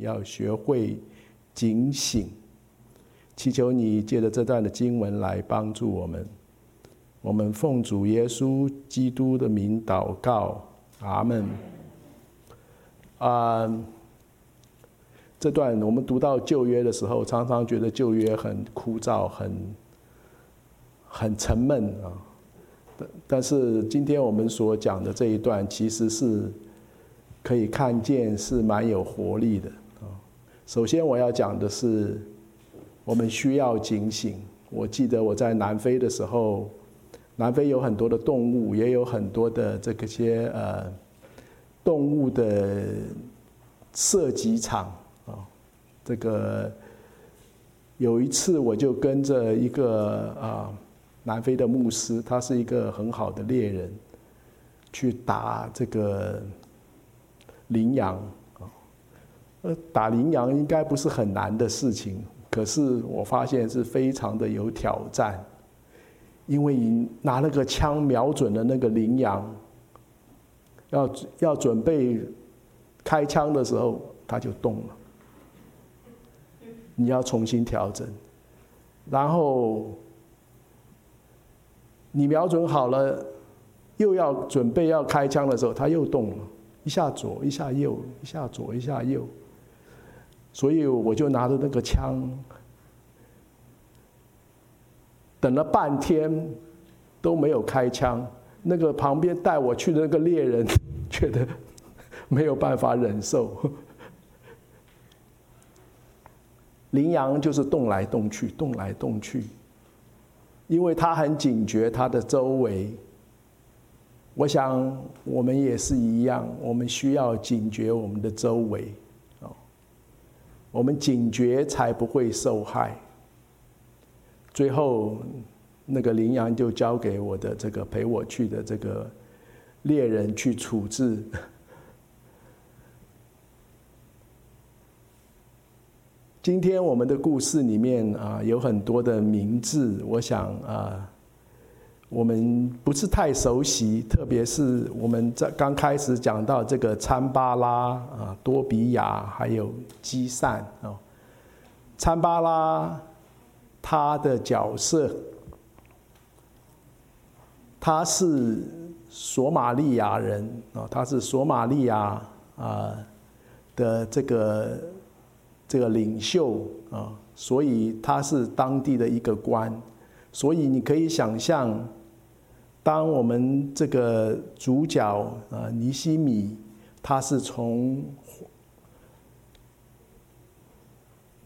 要学会警醒，祈求你借着这段的经文来帮助我们。我们奉主耶稣基督的名祷告，阿门。啊、这段我们读到旧约的时候，常常觉得旧约很枯燥，很很沉闷啊。但但是今天我们所讲的这一段，其实是可以看见是蛮有活力的。首先我要讲的是，我们需要警醒。我记得我在南非的时候，南非有很多的动物，也有很多的这个些呃。动物的射击场啊，这个有一次我就跟着一个啊南非的牧师，他是一个很好的猎人，去打这个羚羊。呃，打羚羊应该不是很难的事情，可是我发现是非常的有挑战，因为你拿那个枪瞄准了那个羚羊。要要准备开枪的时候，它就动了。你要重新调整，然后你瞄准好了，又要准备要开枪的时候，它又动了，一下左，一下右，一下左，一下右。所以我就拿着那个枪，等了半天都没有开枪。那个旁边带我去的那个猎人觉得没有办法忍受，羚羊就是动来动去，动来动去，因为它很警觉它的周围。我想我们也是一样，我们需要警觉我们的周围，我们警觉才不会受害。最后。那个羚羊就交给我的这个陪我去的这个猎人去处置。今天我们的故事里面啊，有很多的名字，我想啊，我们不是太熟悉，特别是我们在刚开始讲到这个参巴拉啊、多比亚还有基善啊，参巴拉他的角色。他是索马利亚人啊，他是索马利亚啊的这个这个领袖啊，所以他是当地的一个官，所以你可以想象，当我们这个主角啊尼西米，他是从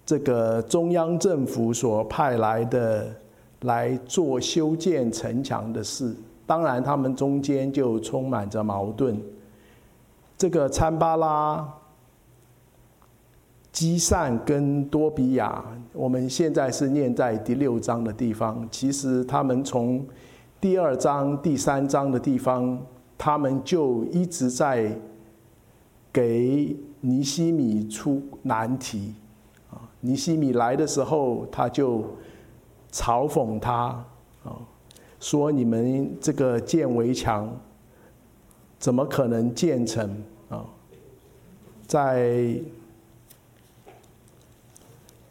这个中央政府所派来的。来做修建城墙的事，当然他们中间就充满着矛盾。这个参巴拉、基善跟多比亚，我们现在是念在第六章的地方。其实他们从第二章、第三章的地方，他们就一直在给尼西米出难题。啊，尼西米来的时候，他就。嘲讽他啊，说你们这个建围墙怎么可能建成啊？在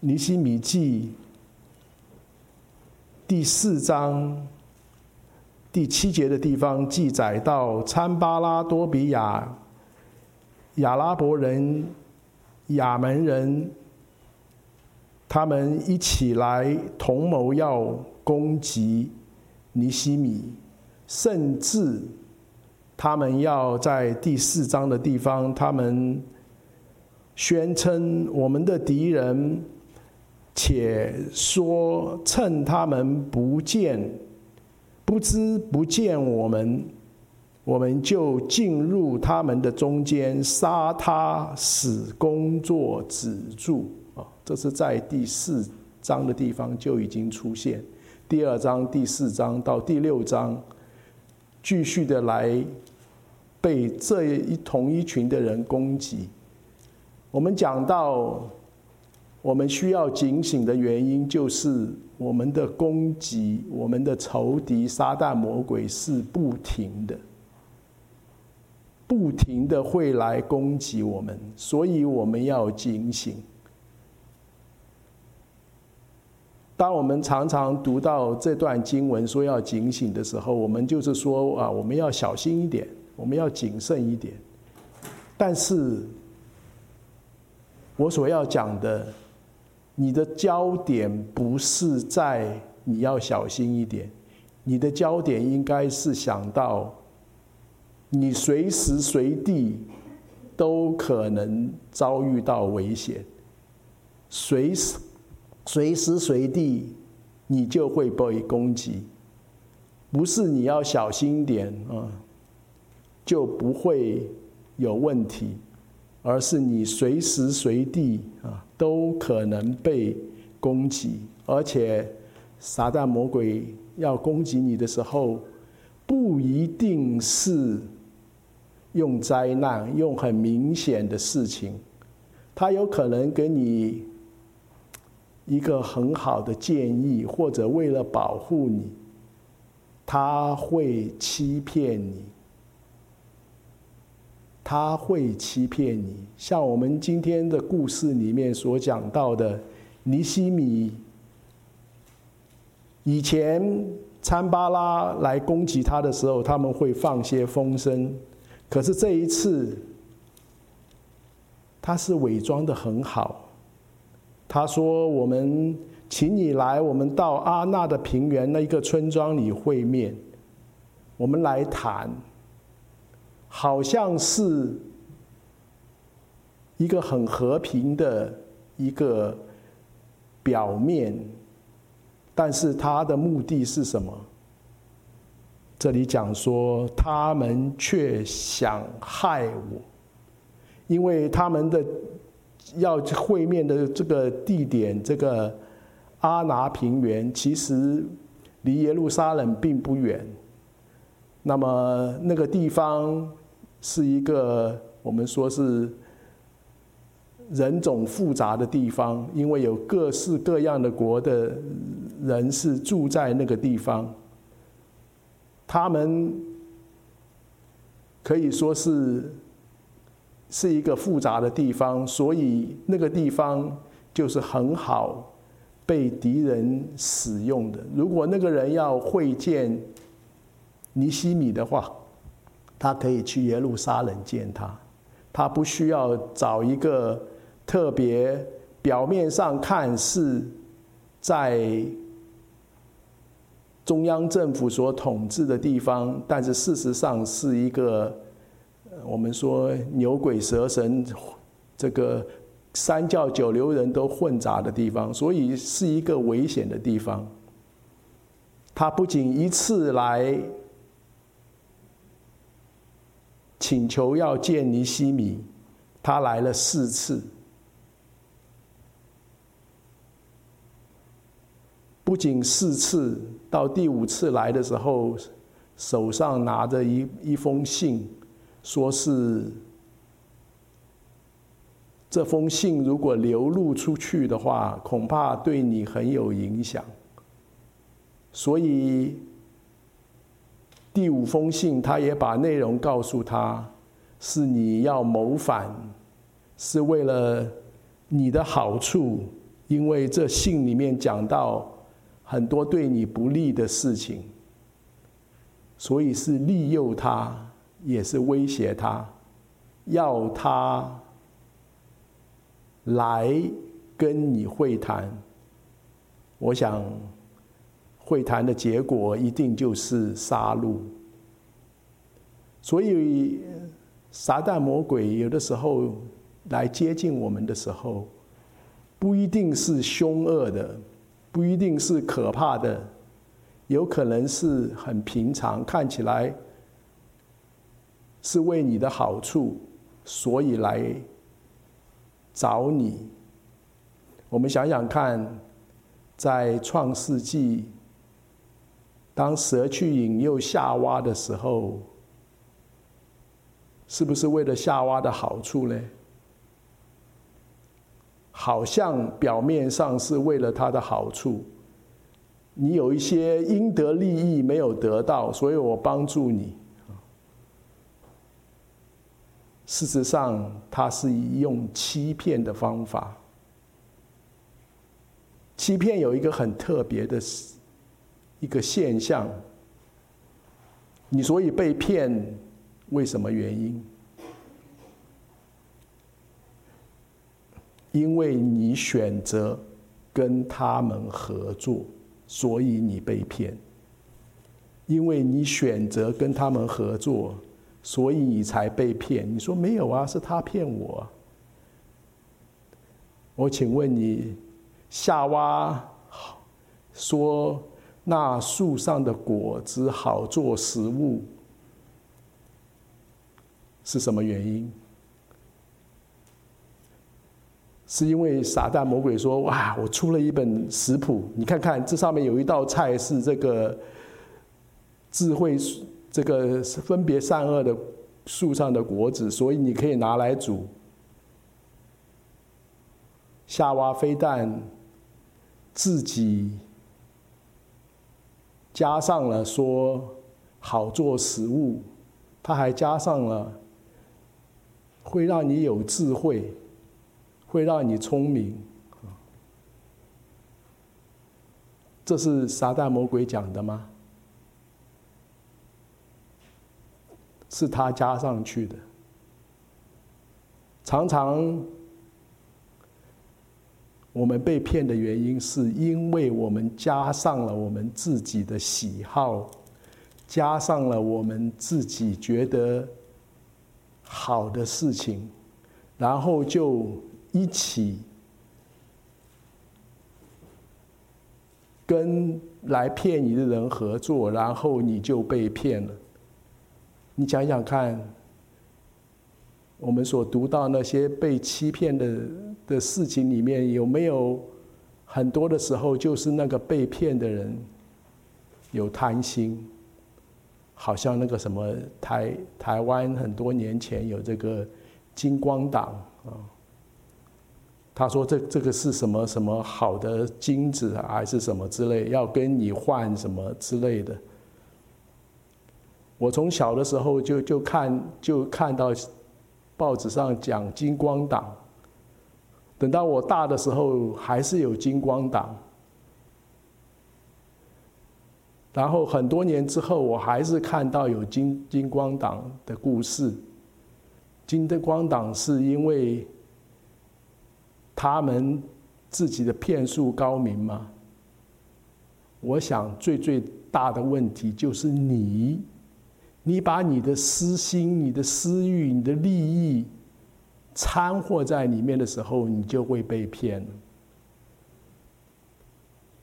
尼西米记第四章第七节的地方记载到，参巴拉多比亚、亚拉伯人、亚门人。他们一起来同谋要攻击尼西米，甚至他们要在第四章的地方，他们宣称我们的敌人，且说趁他们不见、不知不见我们，我们就进入他们的中间，杀他，使工作止住啊。这是在第四章的地方就已经出现，第二章、第四章到第六章，继续的来被这一同一群的人攻击。我们讲到，我们需要警醒的原因，就是我们的攻击，我们的仇敌撒旦魔鬼是不停的，不停的会来攻击我们，所以我们要警醒。当我们常常读到这段经文说要警醒的时候，我们就是说啊，我们要小心一点，我们要谨慎一点。但是，我所要讲的，你的焦点不是在你要小心一点，你的焦点应该是想到，你随时随地都可能遭遇到危险，随时随时随地你就会被攻击，不是你要小心点啊，就不会有问题。而是你随时随地都可能被攻击，而且撒旦魔鬼要攻击你的时候，不一定是用灾难、用很明显的事情，他有可能给你一个很好的建议，或者为了保护你，他会欺骗你。他会欺骗你，像我们今天的故事里面所讲到的，尼西米以前参巴拉来攻击他的时候，他们会放些风声，可是这一次他是伪装的很好。他说：“我们请你来，我们到阿纳的平原那一个村庄里会面，我们来谈。”好像是一个很和平的一个表面，但是他的目的是什么？这里讲说他们却想害我，因为他们的要会面的这个地点，这个阿拿平原，其实离耶路撒冷并不远。那么那个地方。是一个我们说是人种复杂的地方，因为有各式各样的国的人是住在那个地方，他们可以说是是一个复杂的地方，所以那个地方就是很好被敌人使用的。如果那个人要会见尼希米的话，他可以去耶路撒冷见他，他不需要找一个特别表面上看是在中央政府所统治的地方，但是事实上是一个我们说牛鬼蛇神、这个三教九流人都混杂的地方，所以是一个危险的地方。他不仅一次来。请求要见尼西米，他来了四次，不仅四次，到第五次来的时候，手上拿着一一封信，说是这封信如果流露出去的话，恐怕对你很有影响，所以。第五封信，他也把内容告诉他，是你要谋反，是为了你的好处，因为这信里面讲到很多对你不利的事情，所以是利诱他，也是威胁他，要他来跟你会谈。我想。会谈的结果一定就是杀戮，所以撒旦魔鬼有的时候来接近我们的时候，不一定是凶恶的，不一定是可怕的，有可能是很平常，看起来是为你的好处，所以来找你。我们想想看，在创世纪。当蛇去引诱夏娃的时候，是不是为了夏娃的好处呢？好像表面上是为了他的好处，你有一些应得利益没有得到，所以我帮助你。事实上，他是用欺骗的方法。欺骗有一个很特别的一个现象，你所以被骗，为什么原因？因为你选择跟他们合作，所以你被骗。因为你选择跟他们合作，所以你才被骗。你说没有啊？是他骗我。我请问你，夏娃说那树上的果子好做食物，是什么原因？是因为撒旦魔鬼说：“哇，我出了一本食谱，你看看这上面有一道菜是这个智慧，这个分别善恶的树上的果子，所以你可以拿来煮。”夏娃非但自己加上了说好做食物，他还加上了会让你有智慧。会让你聪明，这是撒旦魔鬼讲的吗？是他加上去的。常常我们被骗的原因，是因为我们加上了我们自己的喜好，加上了我们自己觉得好的事情，然后就。一起跟来骗你的人合作，然后你就被骗了。你想想看，我们所读到那些被欺骗的的事情里面，有没有很多的时候，就是那个被骗的人有贪心？好像那个什么台台湾很多年前有这个金光党啊。他说这：“这个是什么什么好的金子啊，还是什么之类？要跟你换什么之类的？”我从小的时候就就看就看到报纸上讲金光党，等到我大的时候还是有金光党，然后很多年之后我还是看到有金金光党的故事。金的光党是因为。他们自己的骗术高明吗？我想最最大的问题就是你，你把你的私心、你的私欲、你的利益掺和在里面的时候，你就会被骗。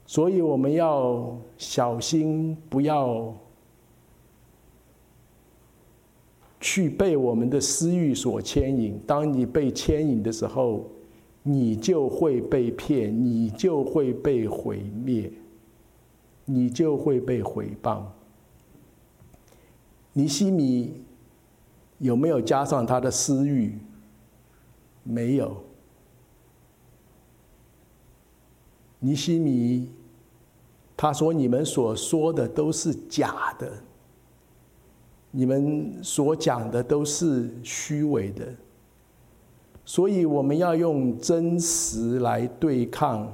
所以我们要小心，不要去被我们的私欲所牵引。当你被牵引的时候，你就会被骗，你就会被毁灭，你就会被毁谤。尼西米有没有加上他的私欲？没有。尼西米他说：“你们所说的都是假的，你们所讲的都是虚伪的。”所以我们要用真实来对抗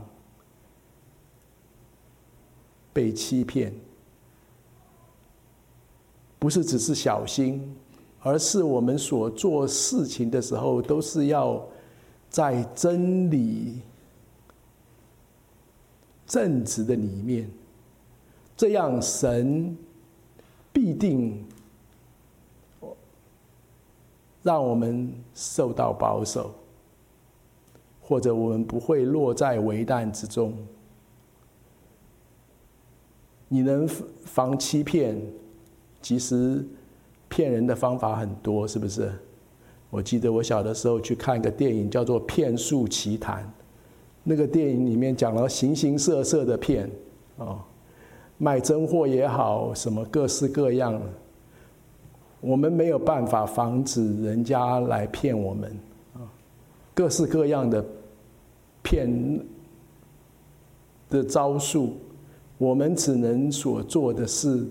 被欺骗，不是只是小心，而是我们所做事情的时候，都是要在真理正直的里面，这样神必定。让我们受到保守，或者我们不会落在危难之中。你能防欺骗？其实骗人的方法很多，是不是？我记得我小的时候去看一个电影，叫做《骗术奇谈》。那个电影里面讲了形形色色的骗，哦，卖真货也好，什么各式各样。我们没有办法防止人家来骗我们，啊，各式各样的骗的招数，我们只能所做的是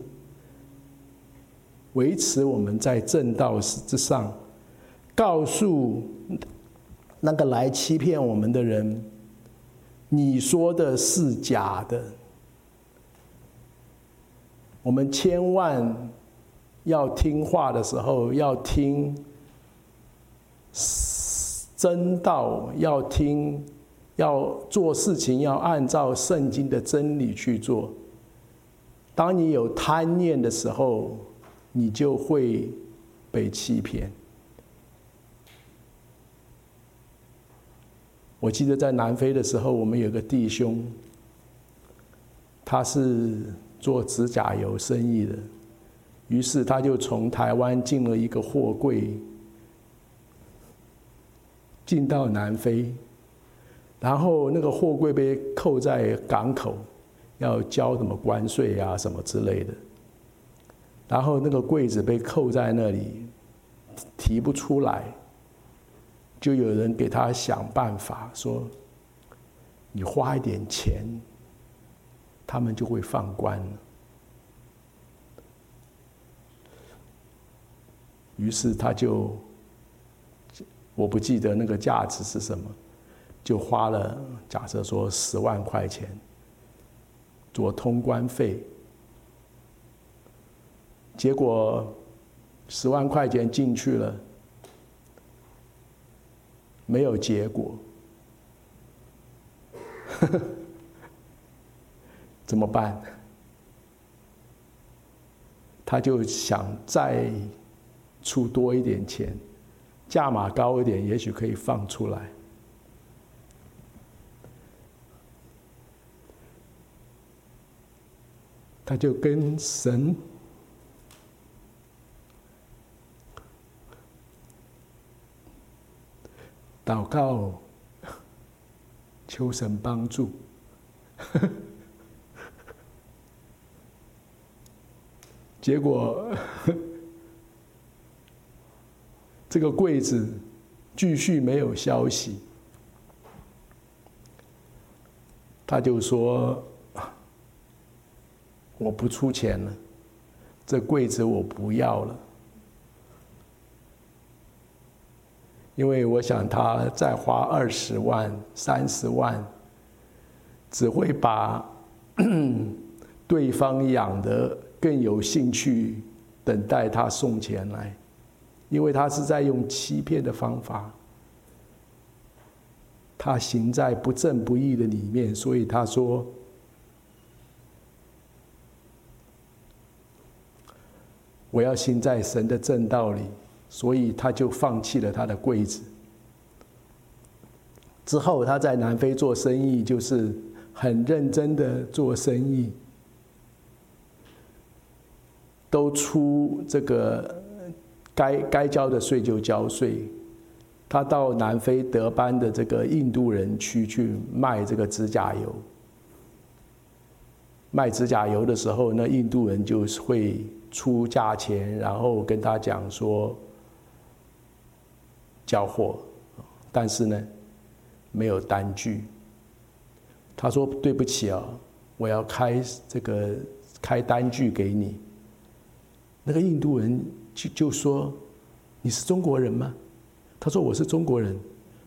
维持我们在正道之上，告诉那个来欺骗我们的人，你说的是假的。我们千万要听话的时候，要听真道，要听，要做事情，要按照圣经的真理去做。当你有贪念的时候，你就会被欺骗。我记得在南非的时候，我们有个弟兄，他是做指甲油生意的，于是他就从台湾进了一个货柜，进到南非，然后那个货柜被扣在港口，要交什么关税啊什么之类的，然后那个柜子被扣在那里，提不出来。就有人给他想办法，说：“你花一点钱，他们就会放关。”于是他就，我不记得那个价值是什么，就花了假设说十万块钱做通关费，结果十万块钱进去了。没有结果，怎么办？他就想再出多一点钱，价码高一点，也许可以放出来。他就跟神。祷告，求神帮助。结果，这个柜子继续没有消息。他就说：“我不出钱了，这柜子我不要了。”因为我想他再花二十万、三十万，只会把对方养得更有兴趣，等待他送钱来，因为他是在用欺骗的方法，他行在不正不义的里面，所以他说：“我要行在神的正道里。”所以他就放弃了他的柜子。之后他在南非做生意，就是很认真的做生意，都出这个该该交的税就交税。他到南非德班的这个印度人区去卖这个指甲油，卖指甲油的时候，那印度人就会出价钱，然后跟他讲说。交货，但是呢，没有单据。他说：“对不起啊，我要开这个开单据给你。”那个印度人就就说：“你是中国人吗？”他说：“我是中国人。”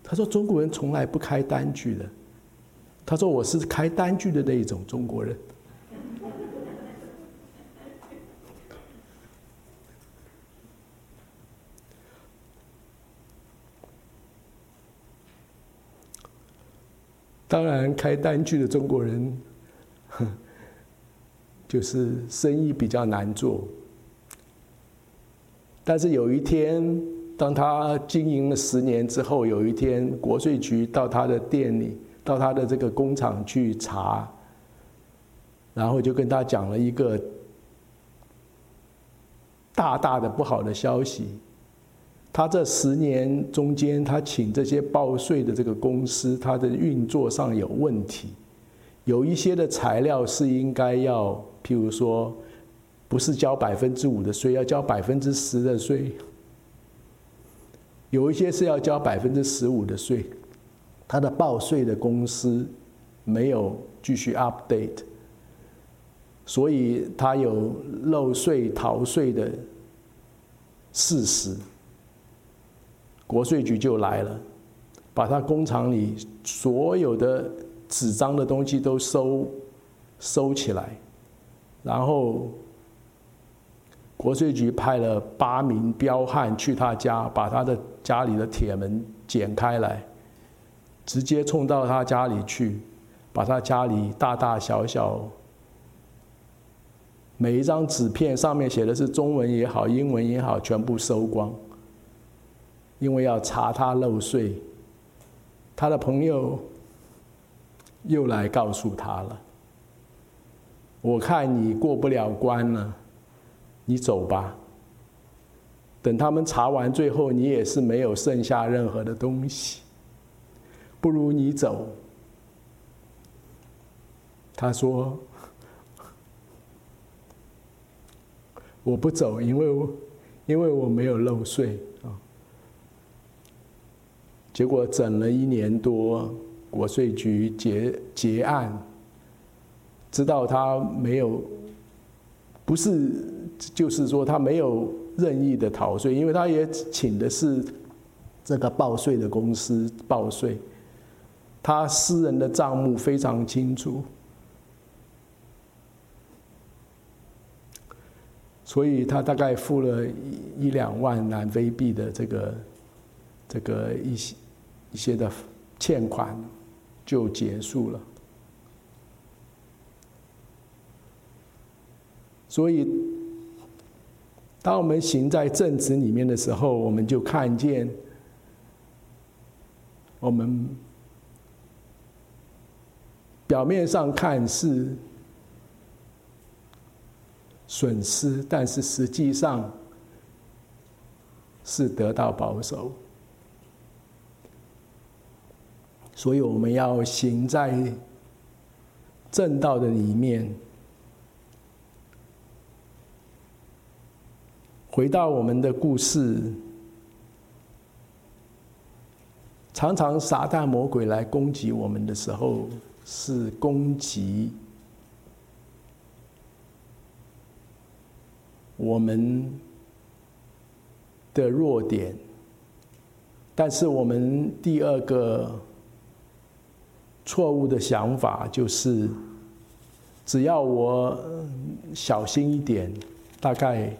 他说：“中国人从来不开单据的。”他说：“我是开单据的那一种中国人。”当然，开单据的中国人，就是生意比较难做。但是有一天，当他经营了十年之后，有一天国税局到他的店里，到他的这个工厂去查，然后就跟他讲了一个大大的不好的消息。他这十年中间，他请这些报税的这个公司，他的运作上有问题，有一些的材料是应该要，譬如说，不是交百分之五的税，要交百分之十的税；有一些是要交百分之十五的税，他的报税的公司没有继续 update，所以他有漏税逃税的事实。国税局就来了，把他工厂里所有的纸张的东西都收收起来，然后国税局派了八名彪悍去他家，把他的家里的铁门剪开来，直接冲到他家里去，把他家里大大小小。每一张纸片上面写的是中文也好，英文也好，全部收光，因为要查他漏税。他的朋友又来告诉他了：“我看你过不了关了，你走吧。等他们查完，最后你也是没有剩下任何的东西，不如你走。”他说。我不走，因为我因为我没有漏税。结果整了一年多，国税局结结案，知道他没有，不是就是说他没有任意的逃税，因为他也请的是这个报税的公司报税，他私人的账目非常清楚。所以他大概付了一一两万南非币的这个这个一些一些的欠款，就结束了。所以，当我们行在正直里面的时候，我们就看见我们表面上看是。损失，但是实际上是得到保守，所以我们要行在正道的里面。回到我们的故事，常常撒旦魔鬼来攻击我们的时候，是攻击。我们的弱点，但是我们第二个错误的想法就是，只要我小心一点，大概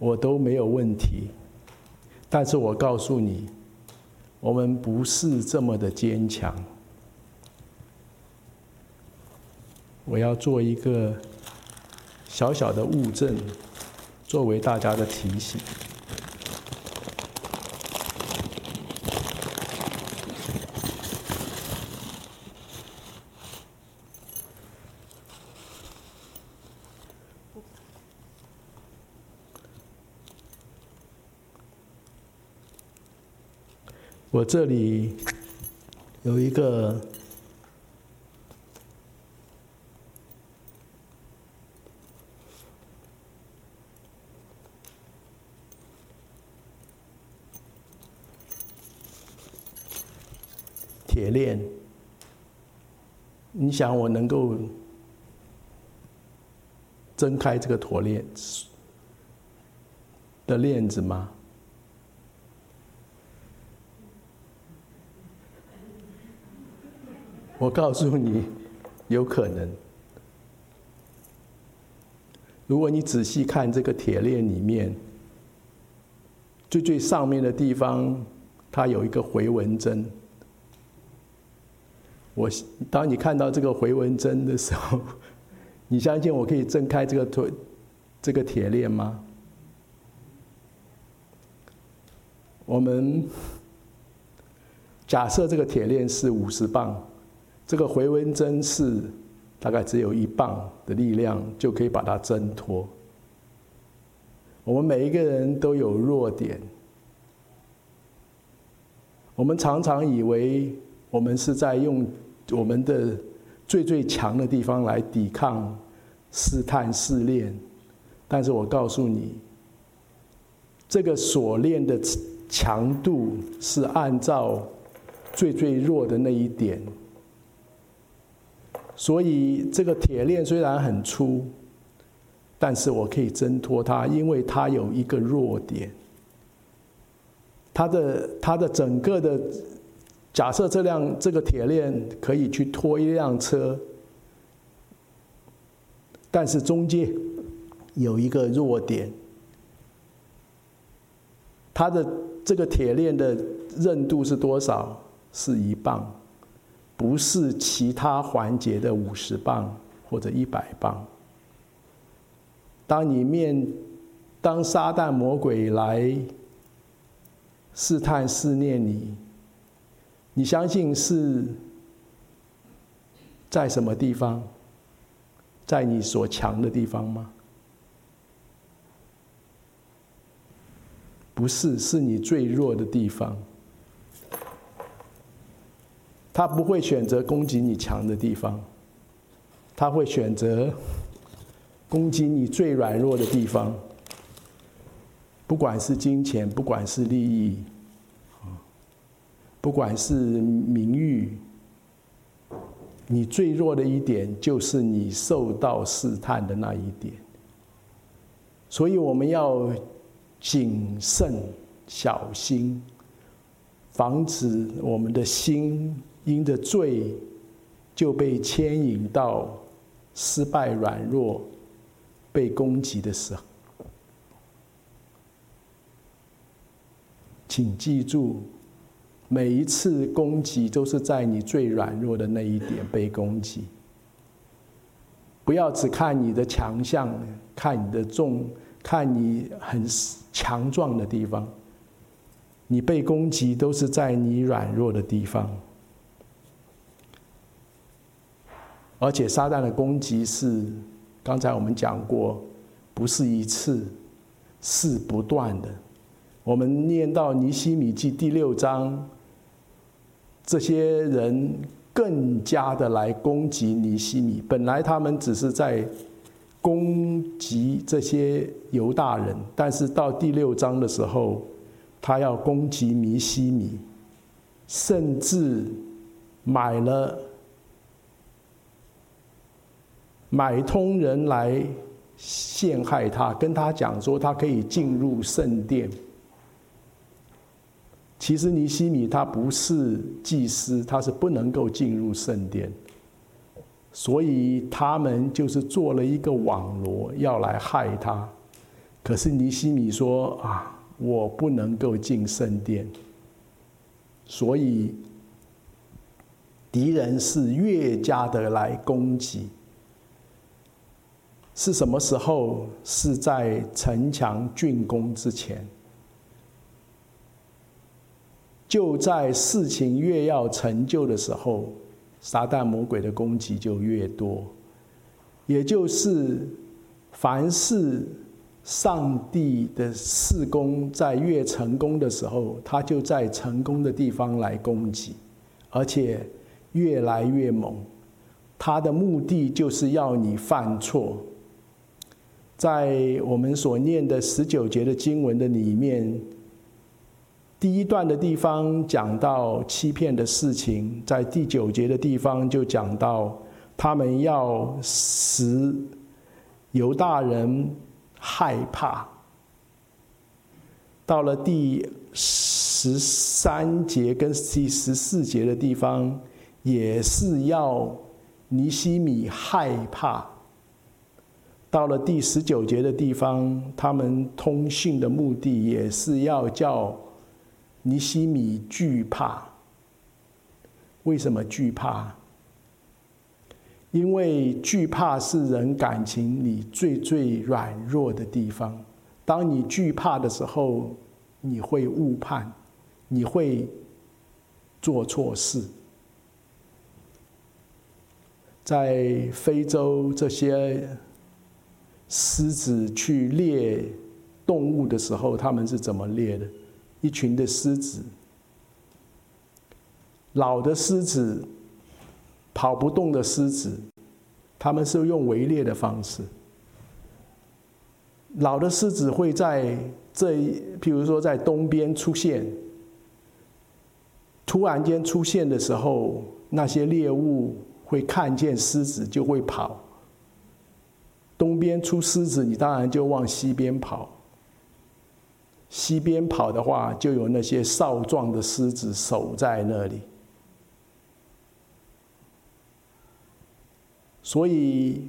我都没有问题。但是我告诉你，我们不是这么的坚强。我要做一个。小小的物证，作为大家的提醒。我这里有一个。铁链，你想我能够挣开这个铁链的链子吗？我告诉你，有可能。如果你仔细看这个铁链里面，最最上面的地方，它有一个回纹针。我当你看到这个回纹针的时候，你相信我可以挣开这个腿，这个铁链吗？我们假设这个铁链是五十磅，这个回纹针是大概只有一磅的力量就可以把它挣脱。我们每一个人都有弱点，我们常常以为我们是在用。我们的最最强的地方来抵抗试探试炼，但是我告诉你，这个锁链的强度是按照最最弱的那一点，所以这个铁链虽然很粗，但是我可以挣脱它，因为它有一个弱点。它的它的整个的假设，这辆这个铁链可以去拖一辆车，但是中间有一个弱点，它的这个铁链的韧度是多少？是一磅，不是其他环节的五十磅或者一百磅。当你面，当撒旦魔鬼来试探试炼你，你相信是在什么地方？在你所强的地方吗？不是，是你最弱的地方。他不会选择攻击你强的地方，他会选择。攻击你最软弱的地方，不管是金钱，不管是利益，不管是名誉，你最弱的一点就是你受到试探的那一点。所以我们要谨慎小心，防止我们的心因着罪就被牵引到失败软弱。被攻击的时候，请记住，每一次攻击都是在你最软弱的那一点被攻击。不要只看你的强项，看你的重，看你很强壮的地方。你被攻击都是在你软弱的地方，而且撒旦的攻击是。刚才我们讲过，不是一次，是不断的。我们念到尼希米记第六章，这些人更加的来攻击尼希米。本来他们只是在攻击这些犹大人，但是到第六章的时候，他要攻击尼希米，甚至买了。买通人来陷害他，跟他讲说他可以进入圣殿。其实尼西米他不是祭司，他是不能够进入圣殿，所以他们就是做了一个网罗要来害他。可是尼西米说啊，我不能够进圣殿，所以敌人是越加的来攻击。是什么时候？是在城墙竣工之前。就在事情越要成就的时候，撒旦魔鬼的攻击就越多。也就是，凡是上帝的事工在越成功的时候，他就在成功的地方来攻击，而且越来越猛。他的目的就是要你犯错。在我们所念的十九节的经文的里面，第一段的地方讲到欺骗的事情，在第九节的地方就讲到他们要使犹大人害怕。到了第十三节跟第十四节的地方，也是要尼西米害怕。到了第十九节的地方，他们通信的目的也是要叫尼西米惧怕。为什么惧怕？因为惧怕是人感情里最最软弱的地方。当你惧怕的时候，你会误判，你会做错事。在非洲这些。狮子去猎动物的时候，他们是怎么猎的？一群的狮子，老的狮子，跑不动的狮子，他们是用围猎的方式。老的狮子会在这一，譬如说在东边出现，突然间出现的时候，那些猎物会看见狮子就会跑。东边出狮子，你当然就往西边跑。西边跑的话，就有那些少壮的狮子守在那里。所以，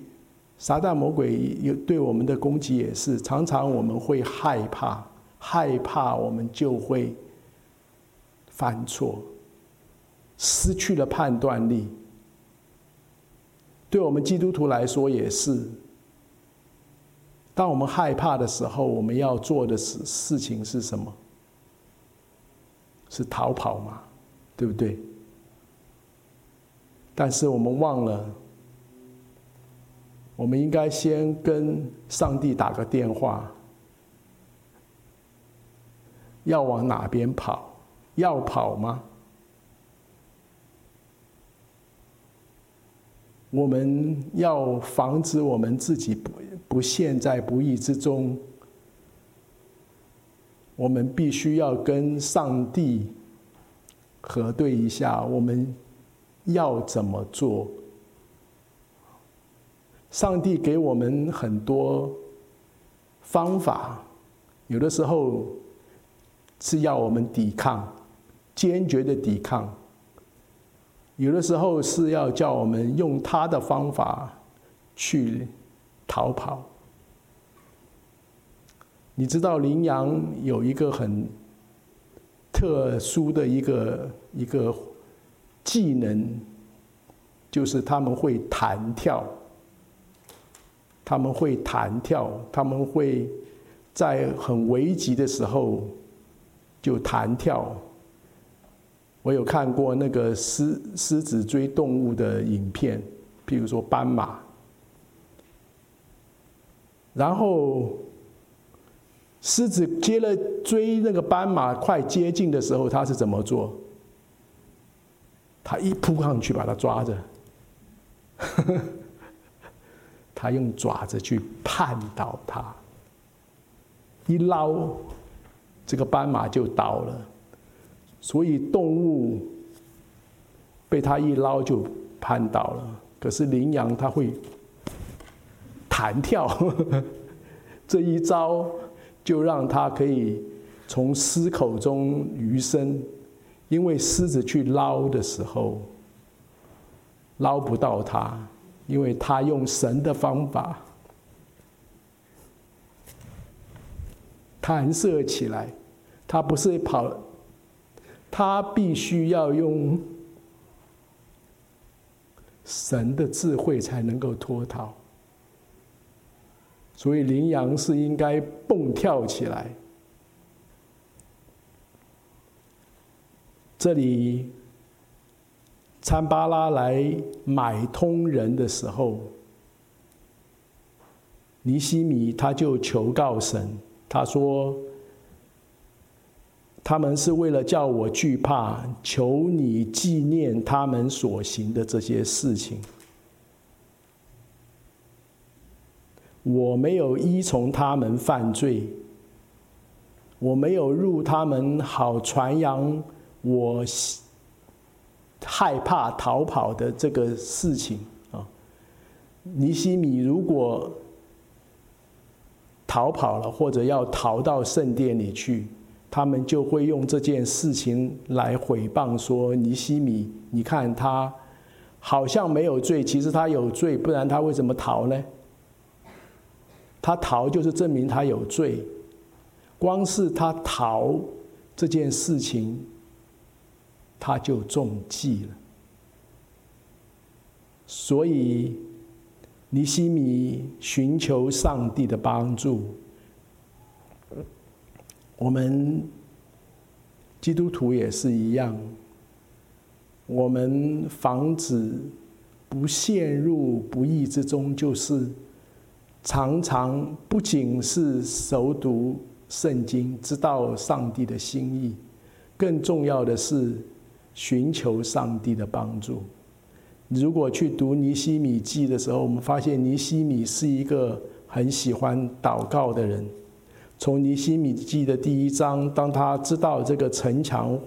撒旦魔鬼有对我们的攻击也是，常常我们会害怕，害怕我们就会犯错，失去了判断力。对我们基督徒来说也是。当我们害怕的时候，我们要做的事事情是什么？是逃跑嘛，对不对？但是我们忘了，我们应该先跟上帝打个电话，要往哪边跑？要跑吗？我们要防止我们自己不不陷在不义之中。我们必须要跟上帝核对一下，我们要怎么做。上帝给我们很多方法，有的时候是要我们抵抗，坚决的抵抗。有的时候是要叫我们用他的方法去逃跑。你知道羚羊有一个很特殊的一个一个技能，就是他们会弹跳。他们会弹跳，他们会在很危急的时候就弹跳。我有看过那个狮狮子追动物的影片，譬如说斑马，然后狮子接了追那个斑马快接近的时候，它是怎么做？它一扑上去把它抓着，它用爪子去绊倒它，一捞，这个斑马就倒了。所以动物被它一捞就绊倒了，可是羚羊它会弹跳，这一招就让他可以从狮口中余生，因为狮子去捞的时候捞不到它，因为它用神的方法弹射起来，它不是跑。他必须要用神的智慧才能够脱逃，所以羚羊是应该蹦跳起来。这里参巴拉来买通人的时候，尼西米他就求告神，他说。他们是为了叫我惧怕，求你纪念他们所行的这些事情。我没有依从他们犯罪，我没有入他们好传扬我害怕逃跑的这个事情啊。尼西米如果逃跑了，或者要逃到圣殿里去。他们就会用这件事情来诽谤说：“尼西米，你看他好像没有罪，其实他有罪，不然他为什么逃呢？他逃就是证明他有罪。光是他逃这件事情，他就中计了。所以，尼西米寻求上帝的帮助。”我们基督徒也是一样，我们防止不陷入不义之中，就是常常不仅是熟读圣经，知道上帝的心意，更重要的是寻求上帝的帮助。如果去读尼西米记的时候，我们发现尼西米是一个很喜欢祷告的人。从尼西米记的第一章，当他知道这个城墙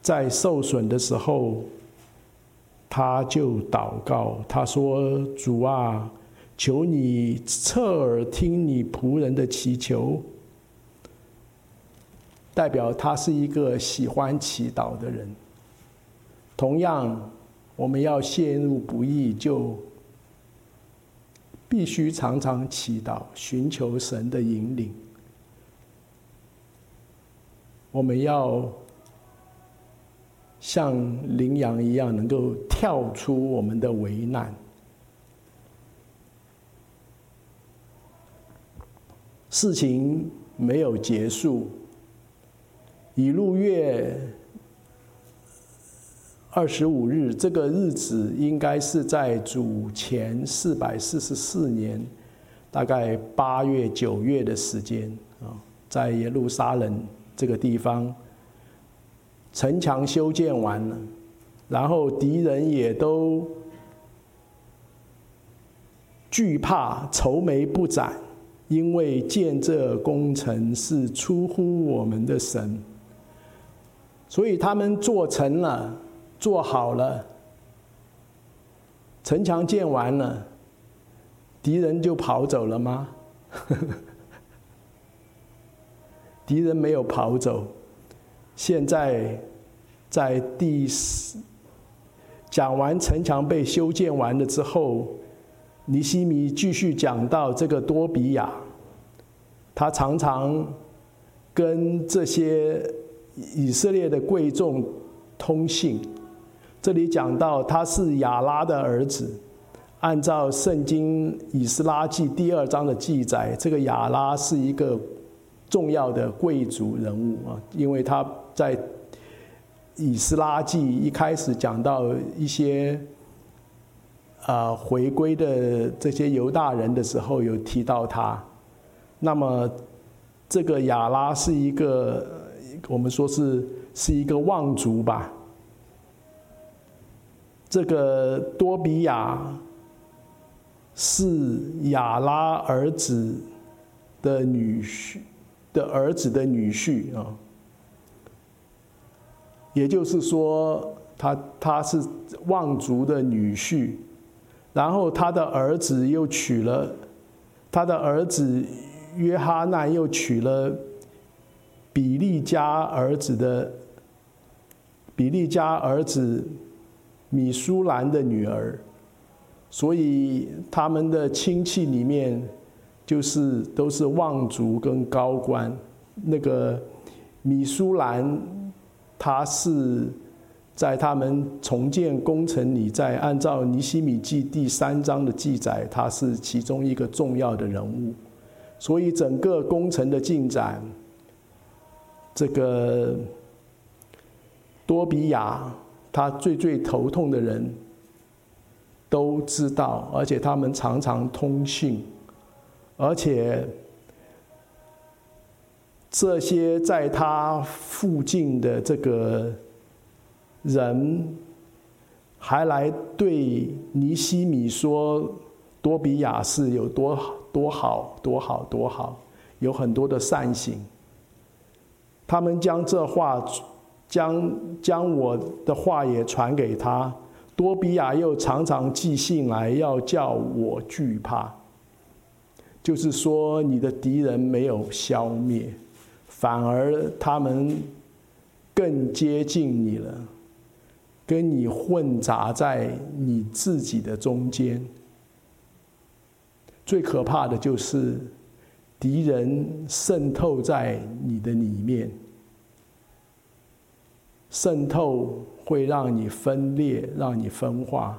在受损的时候，他就祷告，他说：“主啊，求你侧耳听你仆人的祈求，代表他是一个喜欢祈祷的人。同样，我们要陷入不易，就必须常常祈祷，寻求神的引领。我们要像羚羊一样，能够跳出我们的危难。事情没有结束。以禄月二十五日，这个日子应该是在主前四百四十四年，大概八月九月的时间啊，在耶路撒冷这个地方，城墙修建完了，然后敌人也都惧怕，愁眉不展，因为建这工程是出乎我们的神。所以他们做成了，做好了，城墙建完了，敌人就跑走了吗？敌人没有跑走。现在在第四讲完城墙被修建完了之后，尼西米继续讲到这个多比亚，他常常跟这些。以色列的贵重通信，这里讲到他是亚拉的儿子。按照圣经以斯拉记第二章的记载，这个亚拉是一个重要的贵族人物啊，因为他在以斯拉记一开始讲到一些啊回归的这些犹大人的时候，有提到他。那么这个亚拉是一个。我们说是是一个望族吧。这个多比亚是亚拉儿子的女婿的儿子的女婿啊，也就是说，他他是望族的女婿，然后他的儿子又娶了他的儿子约哈难又娶了。比利家儿子的比利家儿子米苏兰的女儿，所以他们的亲戚里面就是都是望族跟高官。那个米苏兰，他是在他们重建工程里，在按照尼希米记第三章的记载，他是其中一个重要的人物。所以整个工程的进展。这个多比亚，他最最头痛的人都知道，而且他们常常通信，而且这些在他附近的这个人，还来对尼西米说多比亚是有多好多好多好多好，有很多的善行。他们将这话，将将我的话也传给他。多比亚又常常寄信来，要叫我惧怕。就是说，你的敌人没有消灭，反而他们更接近你了，跟你混杂在你自己的中间。最可怕的就是。敌人渗透在你的里面，渗透会让你分裂，让你分化，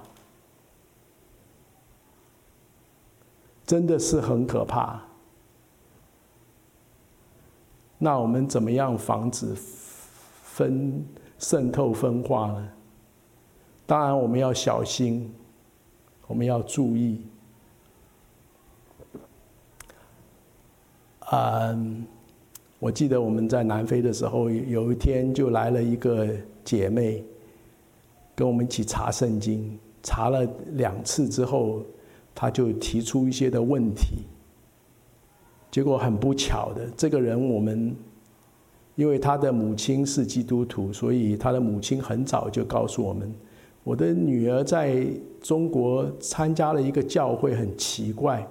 真的是很可怕。那我们怎么样防止分渗透分化呢？当然，我们要小心，我们要注意。嗯，我记得我们在南非的时候，有一天就来了一个姐妹，跟我们一起查圣经，查了两次之后，她就提出一些的问题。结果很不巧的，这个人我们，因为他的母亲是基督徒，所以他的母亲很早就告诉我们，我的女儿在中国参加了一个教会，很奇怪，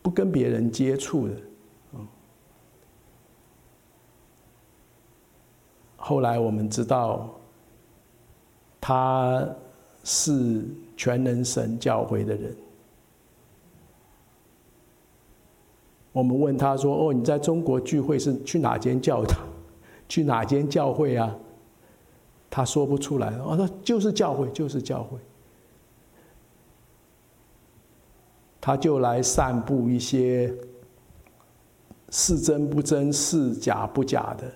不跟别人接触的。后来我们知道，他是全能神教会的人。我们问他说：“哦，你在中国聚会是去哪间教堂？去哪间教会啊？”他说不出来。我说：“就是教会，就是教会。”他就来散布一些是真不真、是假不假的。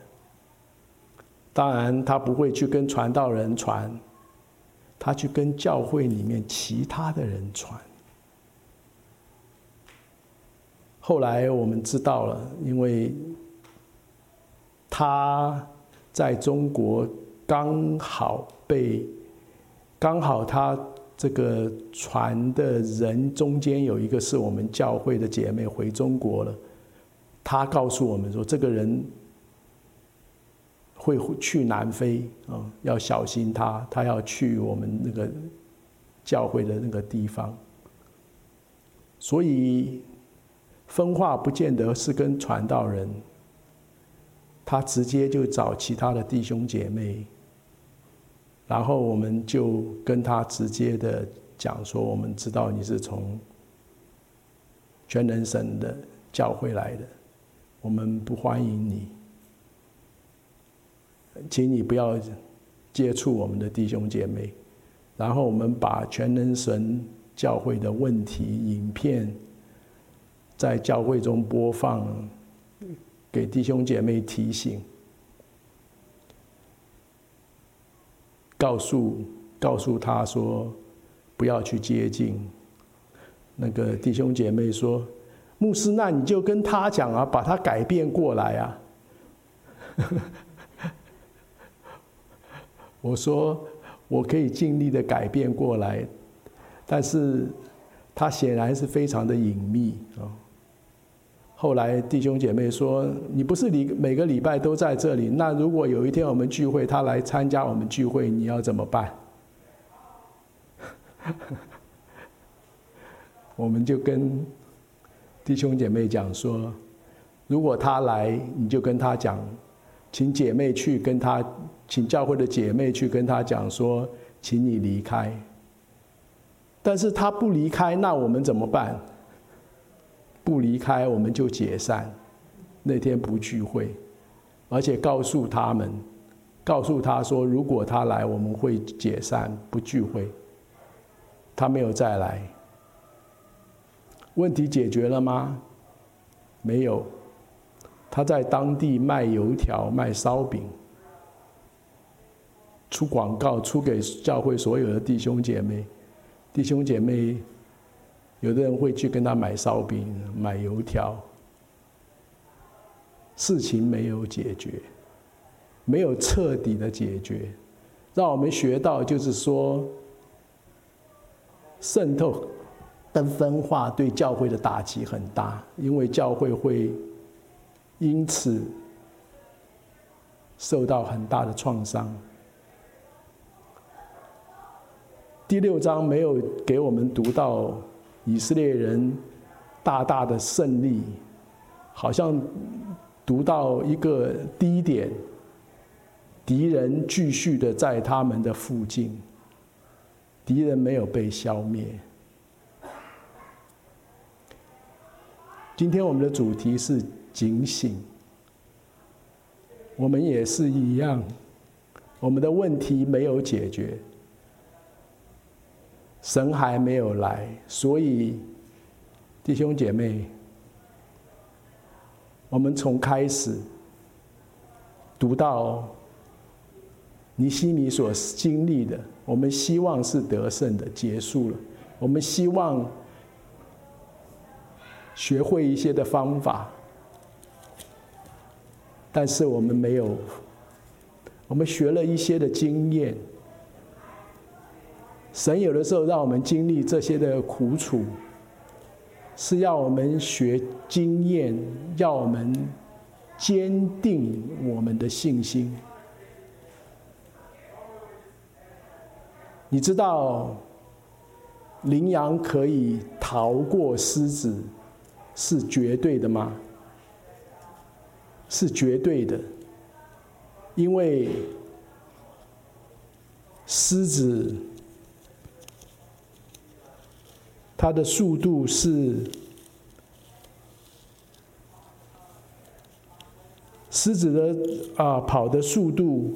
当然，他不会去跟传道人传，他去跟教会里面其他的人传。后来我们知道了，因为他在中国刚好被，刚好他这个传的人中间有一个是我们教会的姐妹回中国了，他告诉我们说，这个人会去南非啊，要小心他，他要去我们那个教会的那个地方，所以。分化不见得是跟传道人，他直接就找其他的弟兄姐妹，然后我们就跟他直接的讲说，我们知道你是从全能神的教会来的，我们不欢迎你，请你不要接触我们的弟兄姐妹，然后我们把全能神教会的问题影片。在教会中播放，给弟兄姐妹提醒，告诉告诉他说，不要去接近。那个弟兄姐妹说：“牧师，那你就跟他讲啊，把他改变过来啊。” 我说：“我可以尽力的改变过来，但是他显然是非常的隐秘啊。”后来弟兄姐妹说：“你不是你每个礼拜都在这里？那如果有一天我们聚会，他来参加我们聚会，你要怎么办？” 我们就跟弟兄姐妹讲说：“如果他来，你就跟他讲，请姐妹去跟他，请教会的姐妹去跟他讲说，请你离开。但是他不离开，那我们怎么办？”不离开，我们就解散。那天不聚会，而且告诉他们，告诉他说，如果他来，我们会解散，不聚会。他没有再来。问题解决了吗？没有。他在当地卖油条、卖烧饼，出广告，出给教会所有的弟兄姐妹。弟兄姐妹。有的人会去跟他买烧饼、买油条，事情没有解决，没有彻底的解决，让我们学到就是说，渗透跟分化对教会的打击很大，因为教会会因此受到很大的创伤。第六章没有给我们读到。以色列人大大的胜利，好像读到一个低点，敌人继续的在他们的附近，敌人没有被消灭。今天我们的主题是警醒，我们也是一样，我们的问题没有解决。神还没有来，所以弟兄姐妹，我们从开始读到尼西米所经历的，我们希望是得胜的结束了。我们希望学会一些的方法，但是我们没有，我们学了一些的经验。神有的时候让我们经历这些的苦楚，是要我们学经验，要我们坚定我们的信心。你知道，羚羊可以逃过狮子，是绝对的吗？是绝对的。因为狮子它的速度是狮子的啊跑的速度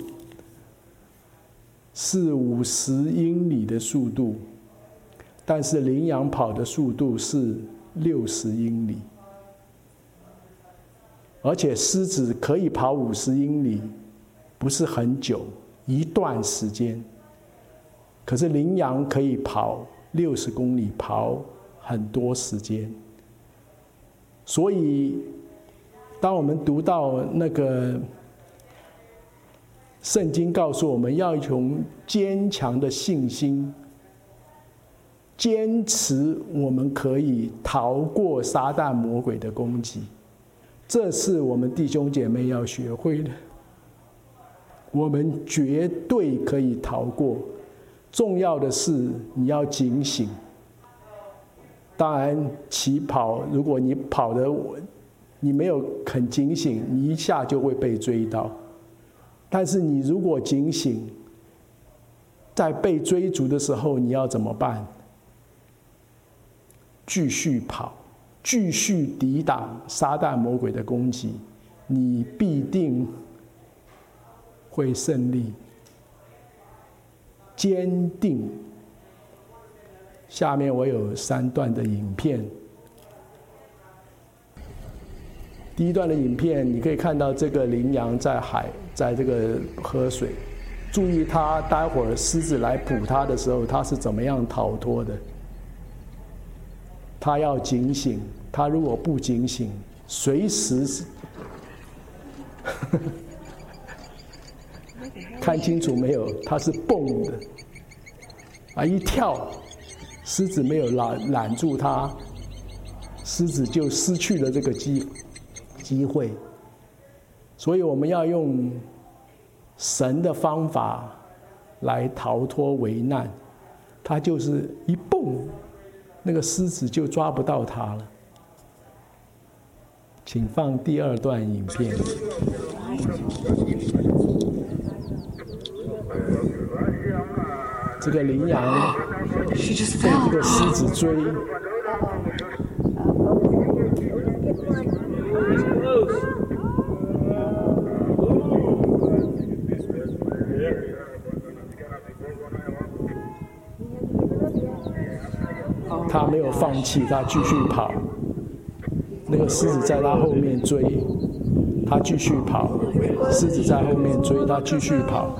是五十英里的速度，但是羚羊跑的速度是六十英里。而且狮子可以跑五十英里，不是很久，一段时间。可是羚羊可以跑六十公里，跑很多时间。所以，当我们读到那个圣经告诉我们要用坚强的信心，坚持我们可以逃过撒旦魔鬼的攻击。这是我们弟兄姐妹要学会的。我们绝对可以逃过。重要的是你要警醒。当然，起跑，如果你跑的你没有很警醒，你一下就会被追到。但是你如果警醒，在被追逐的时候，你要怎么办？继续跑。继续抵挡撒旦魔鬼的攻击，你必定会胜利。坚定。下面我有三段的影片。第一段的影片，你可以看到这个羚羊在海，在这个喝水。注意它，待会儿狮子来捕它的时候，它是怎么样逃脱的？它要警醒，它如果不警醒，随时是看清楚没有？他是蹦的，啊，一跳，狮子没有拦拦住他，狮子就失去了这个机机会。所以我们要用神的方法来逃脱危难，他就是一蹦。那个狮子就抓不到它了。请放第二段影片。这个羚羊被这个狮子追。他没有放弃，他继续跑。那个狮子在他后面追，他继续跑。狮子在后面追，他继续跑。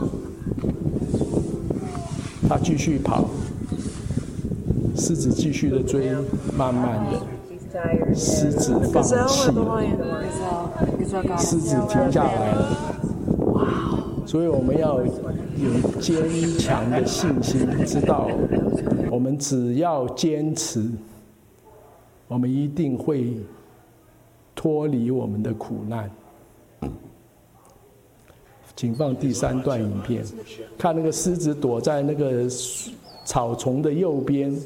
他继续跑。狮子继续的追，慢慢的，狮子放弃了。狮子停下来了。所以我们要有坚强的信心，知道。我们只要坚持，我们一定会脱离我们的苦难。请放第三段影片，看那个狮子躲在那个草丛的右边，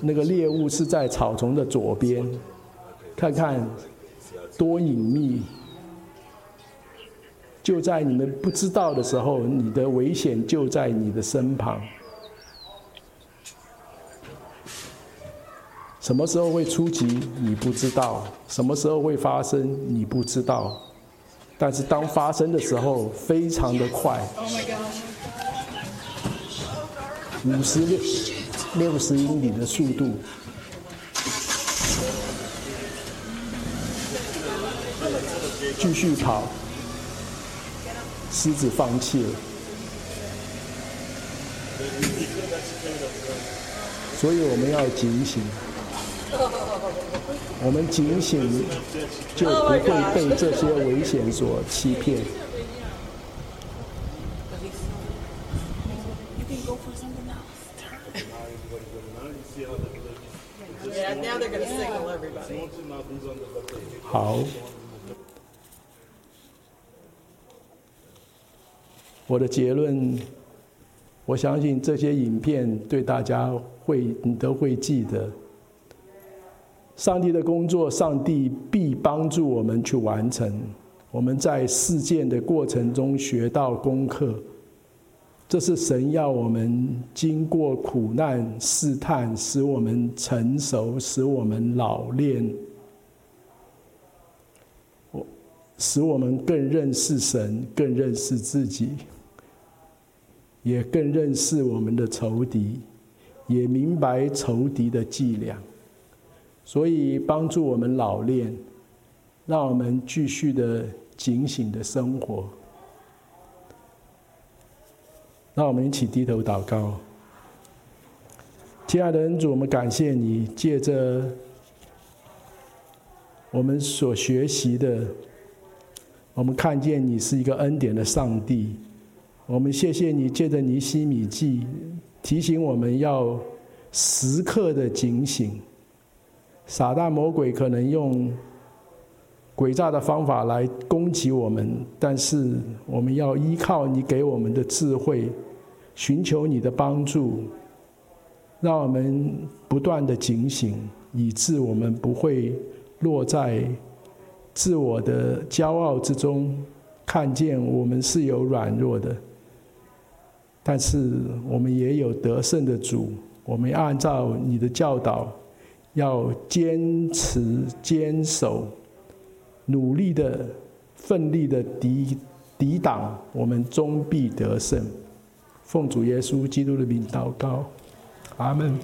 那个猎物是在草丛的左边，看看多隐秘。就在你们不知道的时候，你的危险就在你的身旁。什么时候会出击？你不知道。什么时候会发生？你不知道。但是当发生的时候，非常的快。五十六六十英里的速度，继续跑。狮子放弃了。所以我们要警醒。我们警醒，就不会被这些危险所欺骗。好，我的结论，我相信这些影片对大家会，你都会记得。上帝的工作，上帝必帮助我们去完成。我们在事件的过程中学到功课，这是神要我们经过苦难试探，使我们成熟，使我们老练，我使我们更认识神，更认识自己，也更认识我们的仇敌，也明白仇敌的伎俩，所以帮助我们老练，让我们继续的。警醒的生活，让我们一起低头祷告。亲爱的恩主，我们感谢你，借着我们所学习的，我们看见你是一个恩典的上帝。我们谢谢你，借着尼希米记提醒我们要时刻的警醒，撒旦魔鬼可能用。诡诈的方法来攻击我们，但是我们要依靠你给我们的智慧，寻求你的帮助，让我们不断的警醒，以致我们不会落在自我的骄傲之中，看见我们是有软弱的，但是我们也有得胜的主，我们按照你的教导，要坚持坚守。努力的、奋力的抵抵挡，我们终必得胜。奉主耶稣基督的名祷告，阿门。